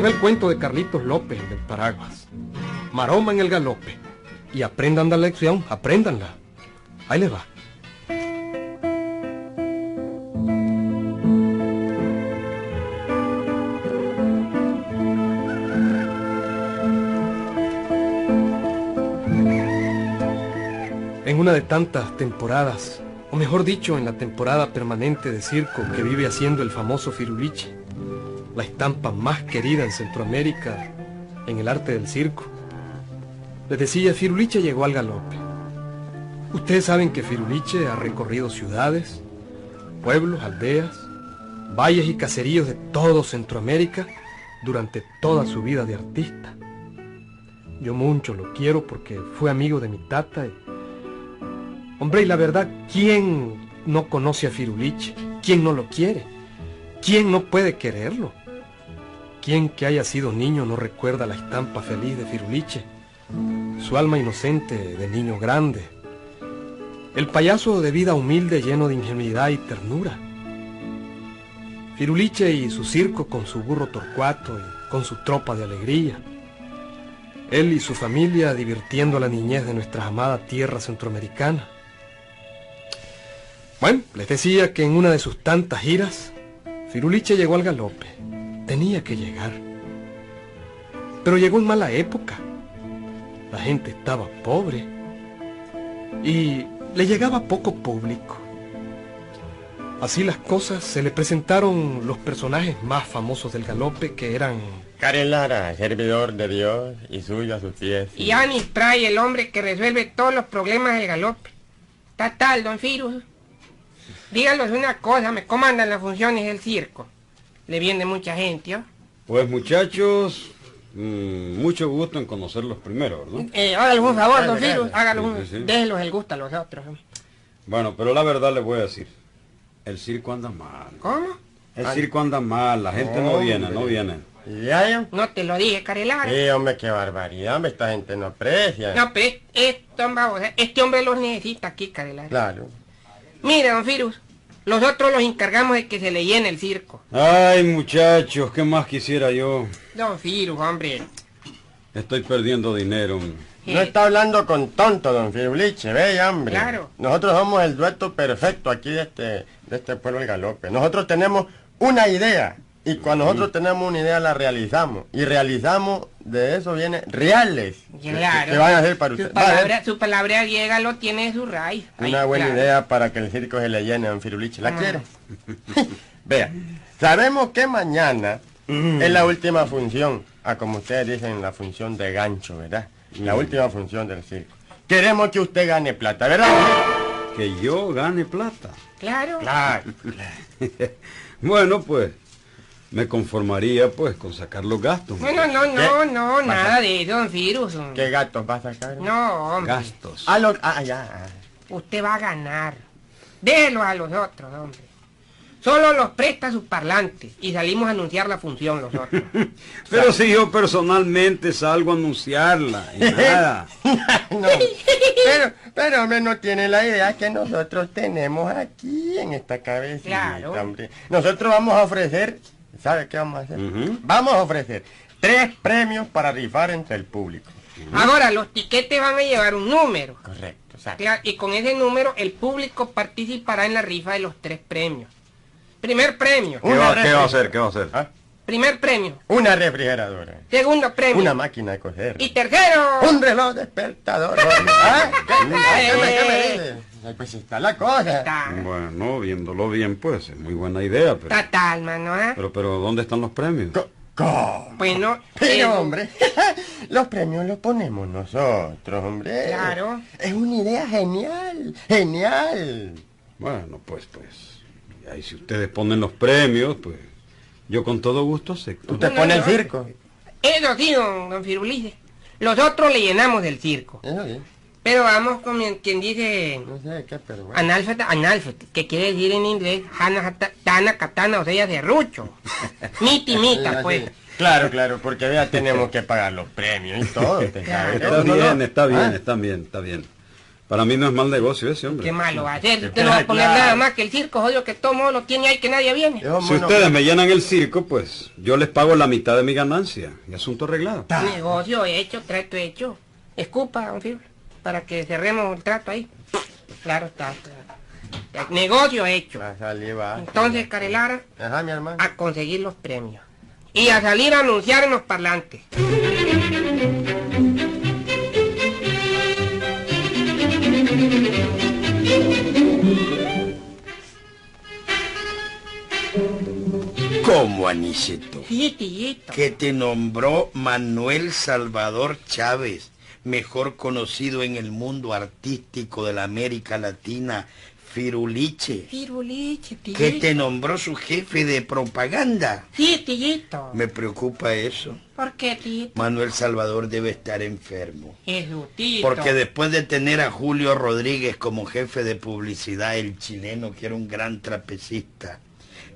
Les va el cuento de Carlitos López, del Paraguas. Maroma en el galope. Y aprendan la lección, apréndanla. Ahí les va. En una de tantas temporadas, o mejor dicho, en la temporada permanente de circo que vive haciendo el famoso Firuliche, la estampa más querida en Centroamérica en el arte del circo. Les decía, Firuliche llegó al galope. Ustedes saben que Firuliche ha recorrido ciudades, pueblos, aldeas, valles y caseríos de todo Centroamérica durante toda su vida de artista. Yo mucho lo quiero porque fue amigo de mi tata. Hombre, y la verdad, ¿quién no conoce a Firuliche? ¿Quién no lo quiere? ¿Quién no puede quererlo? ¿Quién que haya sido niño no recuerda la estampa feliz de Firuliche? Su alma inocente de niño grande. El payaso de vida humilde lleno de ingenuidad y ternura. Firuliche y su circo con su burro torcuato y con su tropa de alegría. Él y su familia divirtiendo a la niñez de nuestra amada tierra centroamericana. Bueno, les decía que en una de sus tantas giras, Firuliche llegó al galope. Tenía que llegar. Pero llegó en mala época. La gente estaba pobre. Y le llegaba poco público. Así las cosas, se le presentaron los personajes más famosos del galope que eran... Karen Lara, servidor de Dios y suyo a sus pies. Y Anis Pray, el hombre que resuelve todos los problemas del galope. Está tal, don Firus. Díganos una cosa, me comandan las funciones del circo. Le viene mucha gente. Pues muchachos, mmm, mucho gusto en conocerlos primero, ¿verdad? Eh, hágale un favor, don Firus. Hágale un... Sí, sí, sí. Déjelos el gusto a los otros. Bueno, pero la verdad les voy a decir, el circo anda mal. ¿Cómo? El circo anda mal, la gente no viene, no viene. ¿Y ya, ya? No te lo dije, Carelara. Sí, hombre, qué barbaridad, hombre, esta gente no aprecia. No, pero este hombre, este hombre los necesita aquí, Carelara. Claro. Mire, don Firus, nosotros los encargamos de que se le llene el circo. Ay, muchachos, ¿qué más quisiera yo? Don Firus, hombre. Estoy perdiendo dinero. No está hablando con tonto, don Firuliche, ve, hombre. Claro. Nosotros somos el dueto perfecto aquí de este, de este pueblo del galope. Nosotros tenemos una idea. Y cuando nosotros tenemos una idea la realizamos. Y realizamos, de eso viene reales. que- Claro. Que, van a hacer para Su usted. A palabra, su palabra griega lo tiene su raíz. Ay, Una buena claro. idea para que el circo se le llene a don Firuliche. ¿La Ah. quiere? Vea, sabemos que mañana es la última función, a como ustedes dicen, la función de gancho, ¿verdad? La última función del circo. Queremos que usted gane plata, ¿verdad? Que yo gane plata. Claro. Claro. Bueno, pues, me conformaría pues con sacar los gastos. Bueno, no, no, ¿Qué? no, nada de eso, don Firus. ¿Qué gatos va a sacar? No, hombre. Gastos. Ah, lo- ah, ya. Usted va a ganar. Déjelo a los otros, hombre. Solo los presta sus parlantes y salimos a anunciar la función los otros. Pero si yo personalmente salgo a anunciarla y nada. No. Pero, pero hombre, no tiene la idea que nosotros tenemos aquí en esta cabecita, Claro. hombre. Nosotros vamos a ofrecer, ¿sabe qué vamos a hacer? Vamos a ofrecer tres premios para rifar entre el público. Ahora, los tiquetes van a llevar un número. Correcto, exacto. Claro, y con ese número el público participará en la rifa de los tres premios. Primer premio. ¿Qué va, qué va a hacer? ¿Qué va a hacer? ¿Ah? Primer premio. Una refrigeradora. Segundo premio. Una máquina de coser. Y tercero. Un reloj despertador. hombre. ¿Ah? ¿Qué, qué- qué me- qué me Eh. dice? Ay, Pues está la cosa. Está. Bueno, viéndolo bien, pues, es muy buena idea, pero... Está tal, mano, ¿ah? Pero, pero, ¿dónde están los premios? Co- ¿Cómo? Bueno, Pero eh, hombre, los premios los ponemos nosotros, hombre. Claro. Es una idea genial, genial. Bueno, pues, pues... y ahí si ustedes ponen los premios, pues... Yo con todo gusto acepto. Usted No, pone no, el no. circo. Eso sí, don, don Firulice. Los otros le llenamos del circo. Eso sí. Pero vamos con quien- quien dice No sé qué, pero bueno. analfeta, analfeta, que quiere decir en inglés hana, tana, katana, o sea, serrucho. Miti, mita, pues. Claro, claro, porque ya tenemos que pagar los premios y todo. Claro. Está bien, está bien, Ah, está bien, está bien. Para mí no es mal negocio ese, hombre. Qué malo va a ser. Usted no va a poner nada más que el circo, jodido, que todo modo lo tiene ahí, que nadie viene. Yo, Si mono- ustedes me llenan el circo, pues yo les pago la mitad de mi ganancia. Y asunto arreglado. Negocio hecho, trato hecho. Escupa, don Fibro, para que cerremos el trato ahí. Claro está. claro. Negocio hecho. Va a salir, va. Entonces, Carelara, Ajá, mi hermano. a conseguir los premios. Y a salir a anunciar en los parlantes. ¿Cómo, Aniceto? Sí, tillito. Que te nombró Manuel Salvador Chávez, mejor conocido en el mundo artístico de la América Latina, Firuliche. Firuliche, tillito. Que te nombró su jefe de propaganda. Sí, tillito. Me preocupa eso. ¿Por qué, tillito? Manuel Salvador debe estar enfermo. Jesús, tillito. Porque después de tener a Julio Rodríguez como jefe de publicidad, el chileno que era un gran trapecista,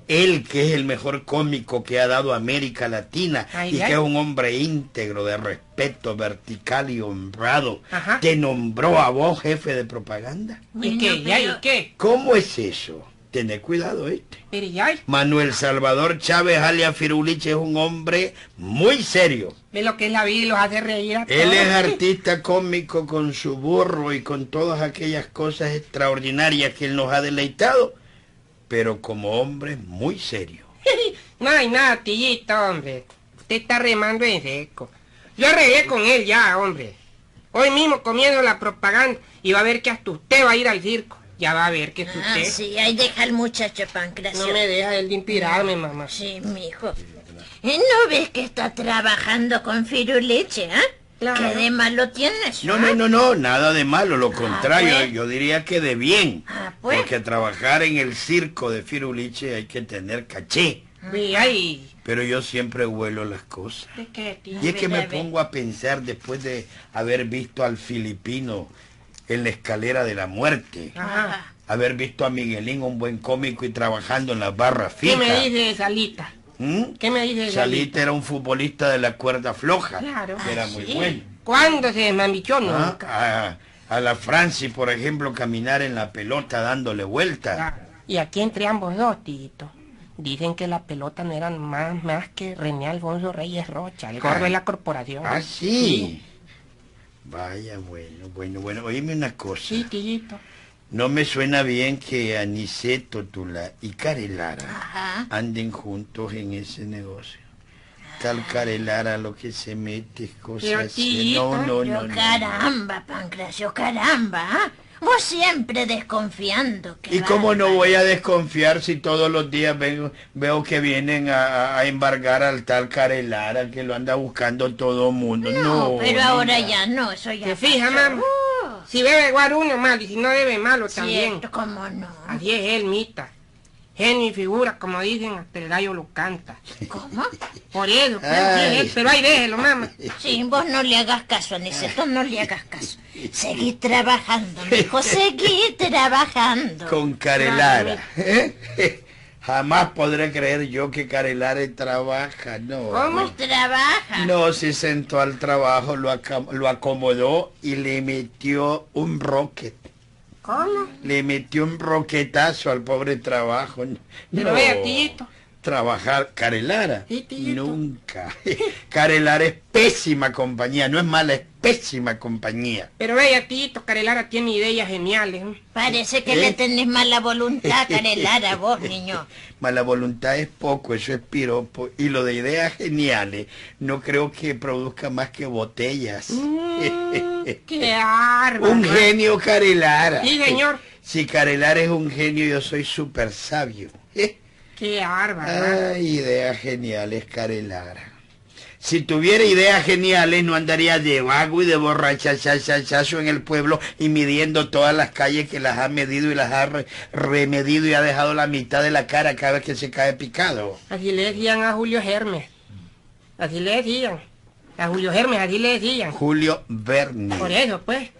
él que es el mejor cómico que ha dado América Latina Ay, y ay. que es un hombre íntegro, de respeto, vertical y honrado, Ajá. te nombró a vos jefe de propaganda. ¿Y qué? ¿Ya y qué? ¿Cómo es eso? Tené cuidado, este. Manuel Salvador Chávez alias Firuliche es un hombre muy serio. ve lo que es la vida y los hace reír a Él es artista cómico con su burro y con todas aquellas cosas extraordinarias que él nos ha deleitado, pero como hombre muy serio. No hay nada, tillito, hombre. Usted está remando en seco. Yo arreglé con él ya, hombre. Hoy mismo comiendo la propaganda y va a ver que hasta usted va a ir al circo. Ya va a ver que es Ah, usted. sí, ahí deja al muchacho Pancracio. No me deja él de inspirarme, mamá. Sí, mijo. ¿Y no ves que está trabajando con Firuleche, ah? Claro. ¿Qué de malo tienes? No, ah? no, no, no, nada de malo, lo contrario, pues. yo diría que de bien. Ah, pues. Porque trabajar en el circo de Firuliche hay que tener caché. Ahí. Pero yo siempre huelo las cosas. ¿De qué? Y es que me pongo a pensar después de haber visto al filipino en la escalera de la muerte. Ajá. haber visto a Miguelín, un buen cómico, y trabajando en las barras ¿Qué fijas. me dice Salita? ¿Mm? ¿Qué me dice de Salita era un futbolista de la cuerda floja. Claro. que era Ah, muy sí. bueno. ¿Cuándo se desmambichó? Ah, Nunca. A, a la Franci, por ejemplo, caminar en la pelota dándole vuelta. Claro. Y aquí entre ambos dos, tito. Dicen que la pelota no eran más, más que René Alfonso Reyes Rocha, el gordo de la corporación. Ah, sí. Vaya, bueno, bueno, bueno. Oíme una cosa. Sí, tillito. No me suena bien que Aniceto Tula y Carelara Ajá. anden juntos en ese negocio. Tal Carelara lo que se mete es cosas tito, No, no, Yo, no, no. caramba, Pancracio, caramba, ¿ah? Vos siempre desconfiando. ¿Y cómo no voy a desconfiar si todos los días veo, veo que vienen a, a embargar al tal Carelara que lo anda buscando todo el mundo? No, No, pero ahora ya no, eso ya ¿Te fijas, mamá? Si bebe guaruno, mal, y si no bebe malo también. cierto, cómo no. Así es él, Mita. Genio y figura, como dicen, hasta el gallo lo canta. ¿Cómo? Por eso, pues, él, pero ahí déjelo, mamá. Sí, vos no le hagas caso, Aniceto, no le hagas caso. Seguí trabajando, mijo, seguí trabajando. Con Carelara. ¿eh? Jamás podré creer yo que Carelara trabaja, no. ¿Cómo? Trabaja. No, se sentó al trabajo, lo, acom- lo acomodó y le metió un rocket. ¿Cómo? Le metió un roquetazo al pobre trabajo. Pero No. vea, tillito. Trabajar Carelara. Nunca. Carelara es pésima compañía, no es mala, es pésima compañía. Pero vea, tito, Carelara tiene ideas geniales. ¿eh? Parece que ¿Eh? le tenés mala voluntad, Carelara, vos, niño. Mala voluntad es poco, eso es piropo. Y lo de ideas geniales, no creo que produzca más que botellas. Mm, ¡Qué árbaro! un genio Carelara. Sí, señor. Si Carelara es un genio, yo soy súper sabio. ¡Qué árbaro! Ay, ideas geniales, Carelara. Si tuviera ideas geniales, no andaría de vago y de borrachachachachazo en el pueblo y midiendo todas las calles que las ha medido y las ha re- remedido y ha dejado la mitad de la cara cada vez que se cae picado. Así le decían a Julio Hermes. Así le decían. A Julio Hermes, así le decían. Julio Verne. Por eso, pues.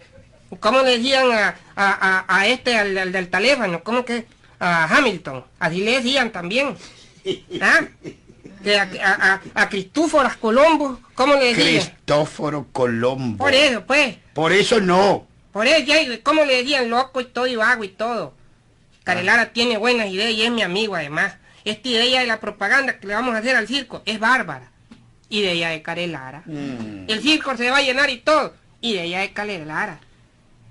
¿Cómo le decían a, a, a, a este, al, al del teléfono? ¿Cómo que? A Hamilton. Así le decían también. ¿Ah? Que a, a, a, a Cristóforas Colombo, ¿cómo le decían? Cristóforo Colombo. Por eso, pues. Por eso no. Por eso, ¿cómo le decían loco y todo y vago y todo? Carelara tiene buenas ideas y es mi amigo además. Esta idea de la propaganda que le vamos a hacer al circo es bárbara. Idea de Carelara. Mm. El circo se va a llenar y todo. Idea de Carelara.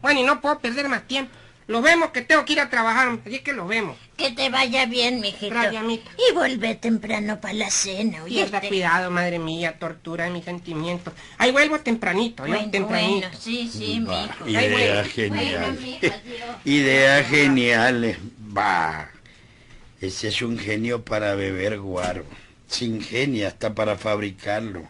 Bueno, y no puedo perder más tiempo. Los vemos que tengo que ir a trabajar, así que los vemos. Que te vaya bien, mijito. Gracias, amita. Y vuelve temprano para la cena, Pierda ¿oíste? cuidado, madre mía, tortura de mis sentimientos. Ahí vuelvo tempranito, yo Bueno, tempranito. bueno, sí, sí, mijo. Ay, Idea genial. Bueno, mijo. Idea genial. Va. Ese es un genio para beber guaro. Sin genio hasta para fabricarlo.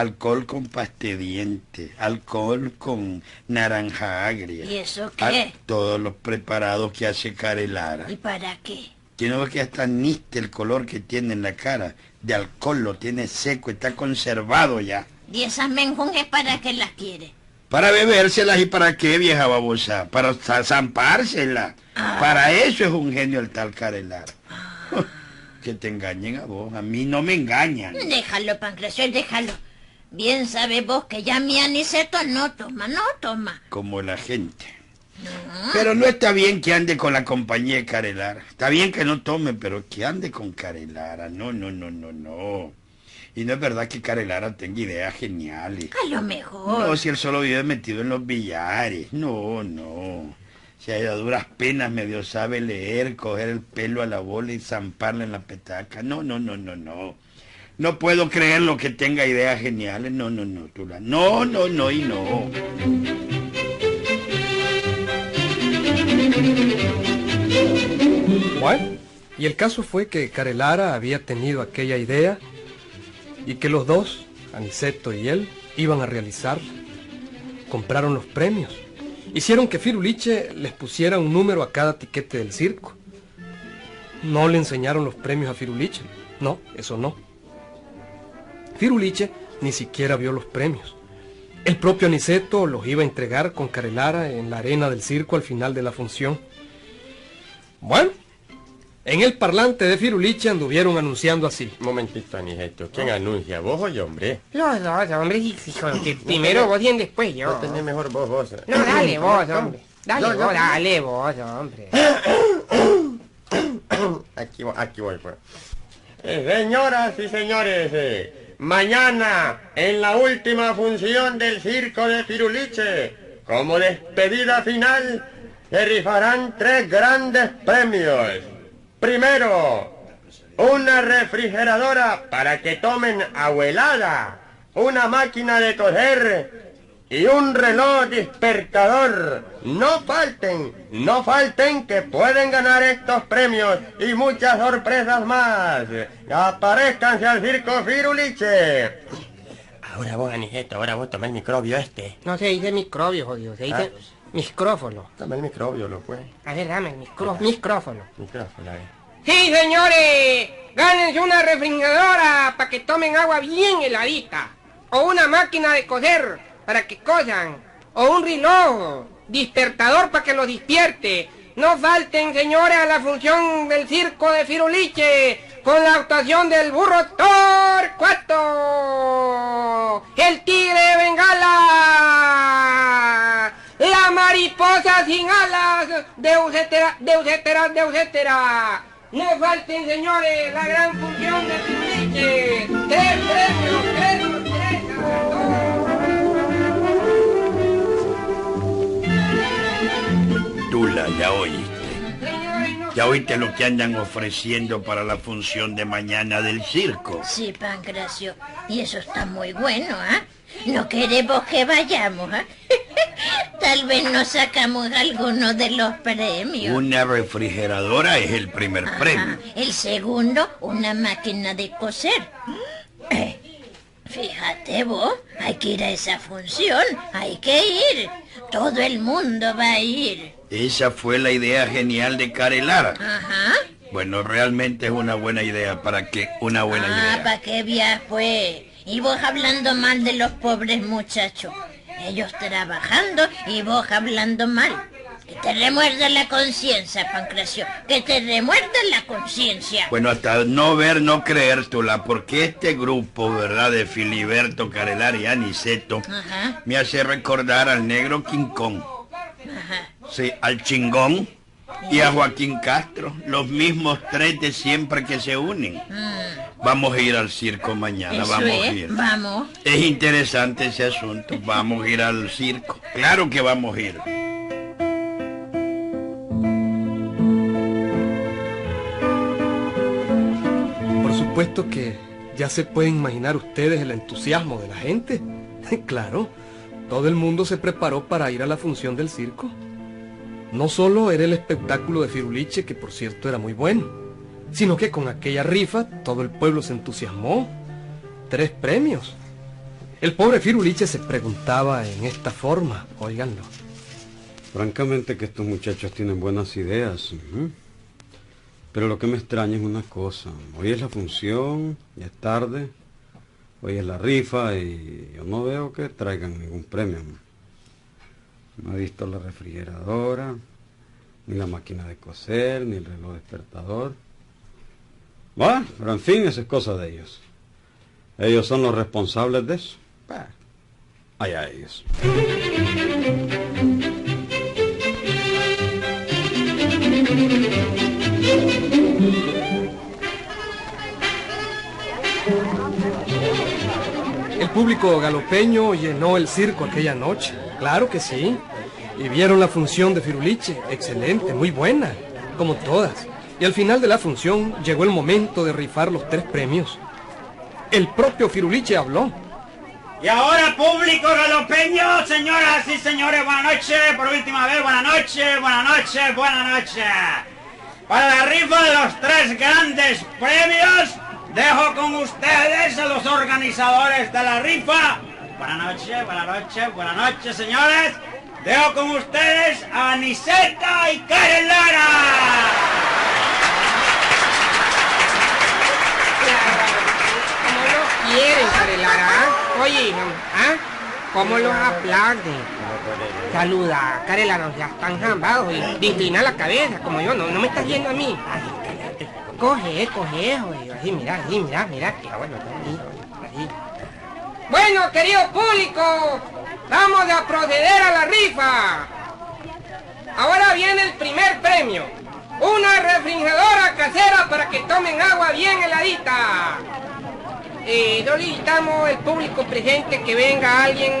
Alcohol con pastediente, alcohol con naranja agria. ¿Y eso Ah, qué? todos los preparados que hace Carelara. ¿Y para qué? Ve que hasta niste el color que tiene en la cara. De alcohol lo tiene seco, está conservado ya. ¿Y esas menjunjes para qué las quiere? Para bebérselas y para qué, vieja babosa. Para za- zampárselas. Para eso es un genio el tal Carelara. que te engañen a vos. A mí no me engañan. Déjalo, Pancracio, déjalo. Bien sabes vos que ya mi aniceto no toma, no toma. Como la gente. Pero no está bien que ande con la compañía de Carelara. Está bien que no tome, pero que ande con Carelara. No, no, no, no, no. Y no es verdad que Carelara tenga ideas geniales. A lo mejor. No, si él solo vive metido en los billares. No, no. Si a duras penas medio sabe leer, coger el pelo a la bola y zamparla en la petaca. No, no, no, no, no. No puedo creer lo que tenga ideas geniales. No, no, no, Tula. No, no, no y no. Bueno, y el caso fue que Carelara había tenido aquella idea y que los dos, Aniceto y él, iban a realizarla. Compraron los premios. Hicieron que Firuliche les pusiera un número a cada tiquete del circo. No le enseñaron los premios a Firuliche. No, eso no. Firuliche ni siquiera vio los premios. El propio Aniceto los iba a entregar con Carelara en la arena del circo al final de la función. Bueno, en el parlante de Firuliche anduvieron anunciando así. Un momentito, Aniceto. ¿Quién anuncia? ¿Vos o yo, hombre? Los dos, hombre, hijo, que primero vos y después yo. No tenés mejor vos, vos. No, dale vos, hombre. Dale vos, dale vos, hombre. Aquí voy, aquí voy, pues. Eh, señoras y señores, eh, mañana, en la última función del circo de Firuliche, como despedida final, se rifarán tres grandes premios. Primero, una refrigeradora para que tomen abuelada, una máquina de coser y un reloj despertador. No falten, no falten que pueden ganar estos premios y muchas sorpresas más. Aparezcanse al circo Firuliche. Ahora vos, Aniceto, ahora vos toma el microbio este. No se dice microbio, jodido, se dice micrófono. Toma el microbio, lo pues. A ver, dame el micro- micrófono. Micrófono, a ver. Sí, señores, gánense una refrigeradora para que tomen agua bien heladita. O una máquina de coser para que cosan. O un reloj despertador para que los despierte. No falten, señores, a la función del circo de Firuliche con la actuación del burro Torcuato, el tigre de Bengala, la mariposa sin alas, Deusetera, Deusetera, Deusetera. No falten, señores, la gran función de Firuliche. Tres premios, ya oíste. Ya oíste lo que andan ofreciendo para la función de mañana del circo. Sí, Pancracio. Y eso está muy bueno, ¿ah? No queremos que vayamos, ¿ah? Tal vez nos sacamos alguno de los premios. Una refrigeradora es el primer Ajá. premio. El segundo, una máquina de coser. Eh, fíjate vos, hay que ir a esa función, hay que ir. Todo el mundo va a ir. Esa fue la idea genial de Carelara. Ajá. Bueno, realmente es una buena idea. ¿Para qué? Una buena ah, idea. ¿para qué viaje fue? Y vos hablando mal de los pobres muchachos. Ellos trabajando y vos hablando mal. Que te remuerda la conciencia, Pancracio. Que te remuerda la conciencia. Bueno, hasta no ver, no creer, Tula, porque este grupo, ¿verdad? De Filiberto, Carelara y Aniceto, Ajá. me hace recordar al negro King Kong. Sí, al chingón y a Joaquín Castro, los mismos tres de siempre que se unen. Vamos a ir al circo mañana, Eso vamos a ir. vamos. Es interesante ese asunto, vamos a ir al circo. Claro que vamos a ir. Supuesto que ya se pueden imaginar ustedes el entusiasmo de la gente. claro, todo el mundo se preparó para ir a la función del circo. No solo era el espectáculo de Firuliche, que por cierto era muy bueno, sino que con aquella rifa todo el pueblo se entusiasmó. Tres premios. El pobre Firuliche se preguntaba en esta forma, óiganlo. Francamente que estos muchachos tienen buenas ideas. ujú. Pero lo que me extraña es una cosa. Hoy es la función, ya es tarde. Hoy es la rifa y yo no veo que traigan ningún premio. No he visto la refrigeradora, ni la máquina de coser, ni el reloj despertador. Bueno, pero en fin, eso es cosa de ellos. Ellos son los responsables de eso. Bah, allá ellos. Público galopeño llenó el circo aquella noche. Claro que sí. Y vieron la función de Firuliche. Excelente, muy buena. Como todas. Y al final de la función llegó el momento de rifar los tres premios. El propio Firuliche habló. Y ahora, público galopeño, señoras y señores, buenas noches. Por última vez, buenas noches, buenas noches, buenas noches. Para la rifa de los tres grandes premios, dejo con ustedes a los organizadores de la rifa. Buenas noches, buenas noches, buenas noches, señores. Dejo con ustedes a Aniseta y Karen Lara. ¿Cómo lo quieren, Carelara? ah? Oye, ¿ah? ¿Cómo los aplauden? Saluda, Carelara, ya están jambados y inclina la cabeza, como yo, no, no me estás viendo a mí. Ay, cállate. Coge, coge, oye, así, mira, así, mira, mira, que bueno, así, así. Bueno, querido público, vamos a proceder a la rifa. Ahora viene el primer premio. Una refrigeradora casera para que tomen agua bien heladita. Eh, solicitamos el público presente que venga alguien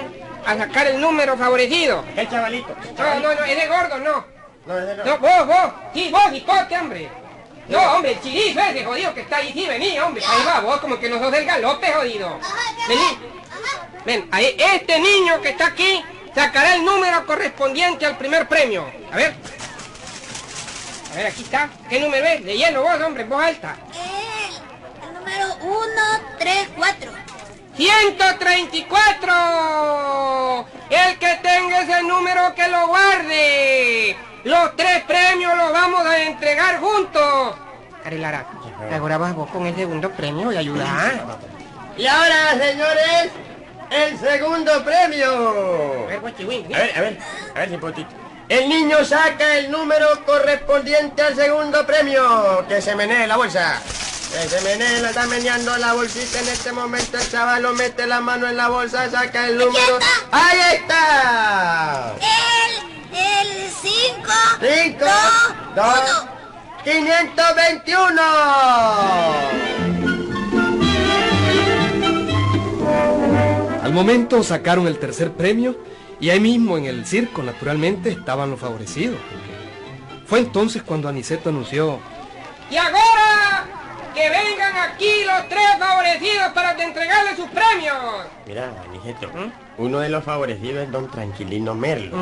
a sacar el número favorecido. ¿Qué chavalito? No, no, no, es de gordo, no. No, ese no. No, vos, vos. Sí, vos, hipote, hombre. No, hombre, el chirizo ese jodido que está ahí. Sí, vení, hombre. Ahí va, vos, como que no sos del galope, jodido. Vení. Ven, ahí, este niño que está aquí sacará el número correspondiente al primer premio. A ver. A ver, aquí está. ¿Qué número es? Leyendo vos, hombre, en voz alta. El, el número 134. 134. El que tenga ese número que lo guarde. Los tres premios los vamos a entregar juntos. Carelara, ahora vas vos con el segundo premio y ayuda. Y ahora, señores, el segundo premio. A ver, A ver, a ver, a ver, Cipotito. El niño saca el número correspondiente al segundo premio. Que se menee la bolsa. Que se menee, la está meneando la bolsita en este momento. El chaval lo mete la mano en la bolsa, saca el número. ¡Ahí está! El, el 5. ¡Cinco! ¡Dos! ¡521! Al momento sacaron el tercer premio y ahí mismo en el circo, naturalmente, estaban los favorecidos. Fue entonces cuando Aniceto anunció Y ahora que vengan aquí los tres favorecidos para entregarles sus premios. Mira, Aniceto, uno de los favorecidos es don Tranquilino Merlo.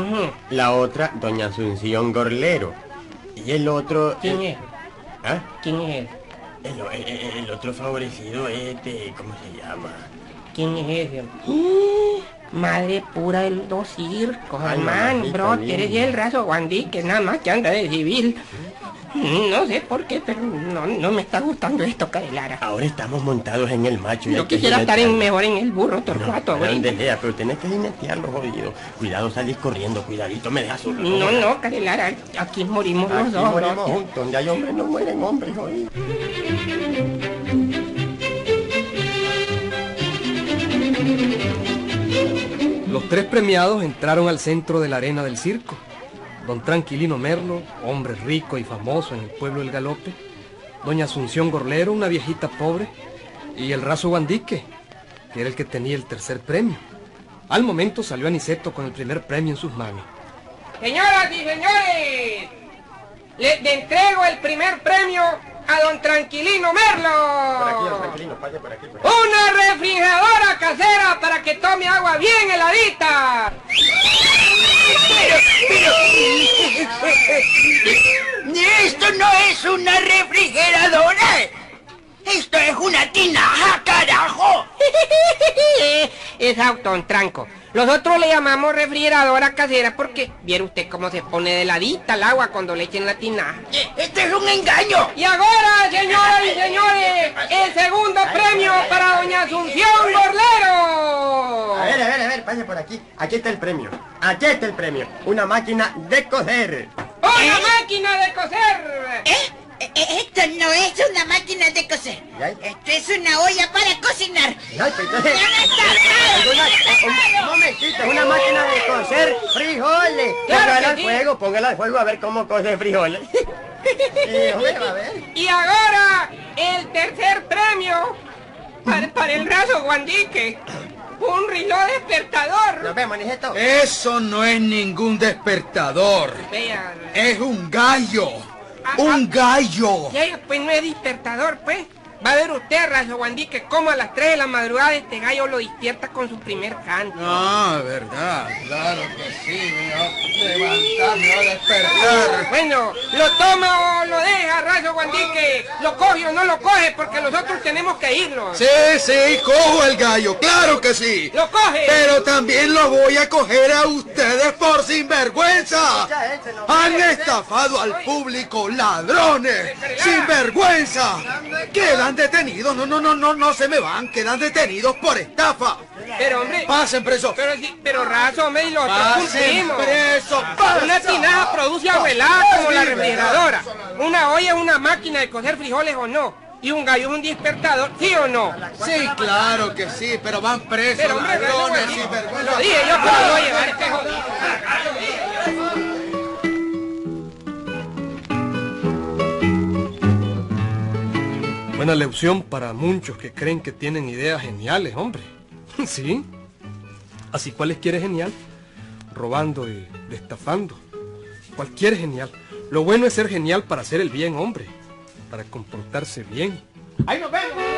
La otra, doña Asunción Gorlero. Y el otro... ¿Quién es? ¿Ah? ¿Quién es? El, el- el otro favorecido es este... ¿Cómo se llama? ¿Quién es ese? Madre pura de los circos, hermano, bro, eres el raso Wandy que nada más que anda de civil. No sé por qué, pero no, no me está gustando esto, Carelara. Ahora estamos montados en el macho. y Yo quisiera estar en, mejor en el burro Torcuato, güey. Donde sea, pero tenés que jinetearlo, jodido. Cuidado, salís corriendo, cuidadito, me dejas solo. No, no, Carelara, aquí morimos los dos, morimos juntos. Donde hay hombres no mueren hombres, jodido. Los tres premiados entraron al centro de la arena del circo. don Tranquilino Merlo, hombre rico y famoso en el pueblo del Galope, doña Asunción Gorlero, una viejita pobre, y el raso Guandique, que era el que tenía el tercer premio. Al momento salió Aniceto con el primer premio en sus manos. Señoras y señores, le, le entrego el primer premio a don Tranquilino Merlo. Por aquí, don Tranquilino, pase por aquí. por aquí. Una refrigeradora casera para que tome agua bien heladita. Esto no es una refrigeradora. Esto es una tinaja, carajo. es autontranco. Nosotros le llamamos refrigeradora casera porque viera usted cómo se pone de heladita el agua cuando le echen la tinaja. Esto es un engaño. Y ahora, señoras y señores, el segundo premio para doña Asunción Gorlero. A ver, a ver, a ver, pase por aquí. Aquí está el premio. Aquí está el premio. Una máquina de coser. ¡Una máquina de coser! ¿Eh? Eh, Esto no es una máquina de coser. Esto es una olla para cocinar. Pues, entonces- Una- un- un momentito, es una máquina de coser frijoles. Póngala al fuego, póngala al fuego a ver cómo cose frijoles. Y ahora, el tercer premio para, para el raso Guandique. Un reloj despertador. Nos vemos, Nijeto. Eso no es ningún despertador. Es un gallo. Ah, Un gallo. ya, pues no es despertador, pues. Va a ver usted, raso Guandique, como a las 3 de la madrugada este gallo lo despierta con su primer canto. Ah, verdad. Claro que sí. Me va a levantar, me va a despertar. Bueno, ¿lo toma o lo deja, raso Guandique? ¿Lo coge o no lo coge? Porque nosotros tenemos que irnos. Sí, sí, cojo el gallo. Claro que sí. ¡Lo coge! Pero también lo voy a coger a ustedes por sinvergüenza. Han estafado al público, ladrones, sinvergüenza. Quedan detenidos, no, no, no, no, no se me van, quedan detenidos por estafa. Pero, hombre... Pasen presos. Pero, pero raso, hombre, y los Pasen presos. Una tinaja produce abuelada como la refrigeradora. Una olla es una máquina de cocer frijoles o no. Y un gallo es un despertador, ¿sí o no? Sí, claro que sí, pero van presos, Pero, hombre, raso, ladrones, bueno, sinvergüenza. lo dije yo que lo voy a llevar este jodido. Buena lección para muchos que creen que tienen ideas geniales, hombre. ¿Sí? Así cuál quiere genial? Robando y destafando. Cualquier genial. Lo bueno es ser genial para hacer el bien, hombre. Para comportarse bien. Ahí nos vemos.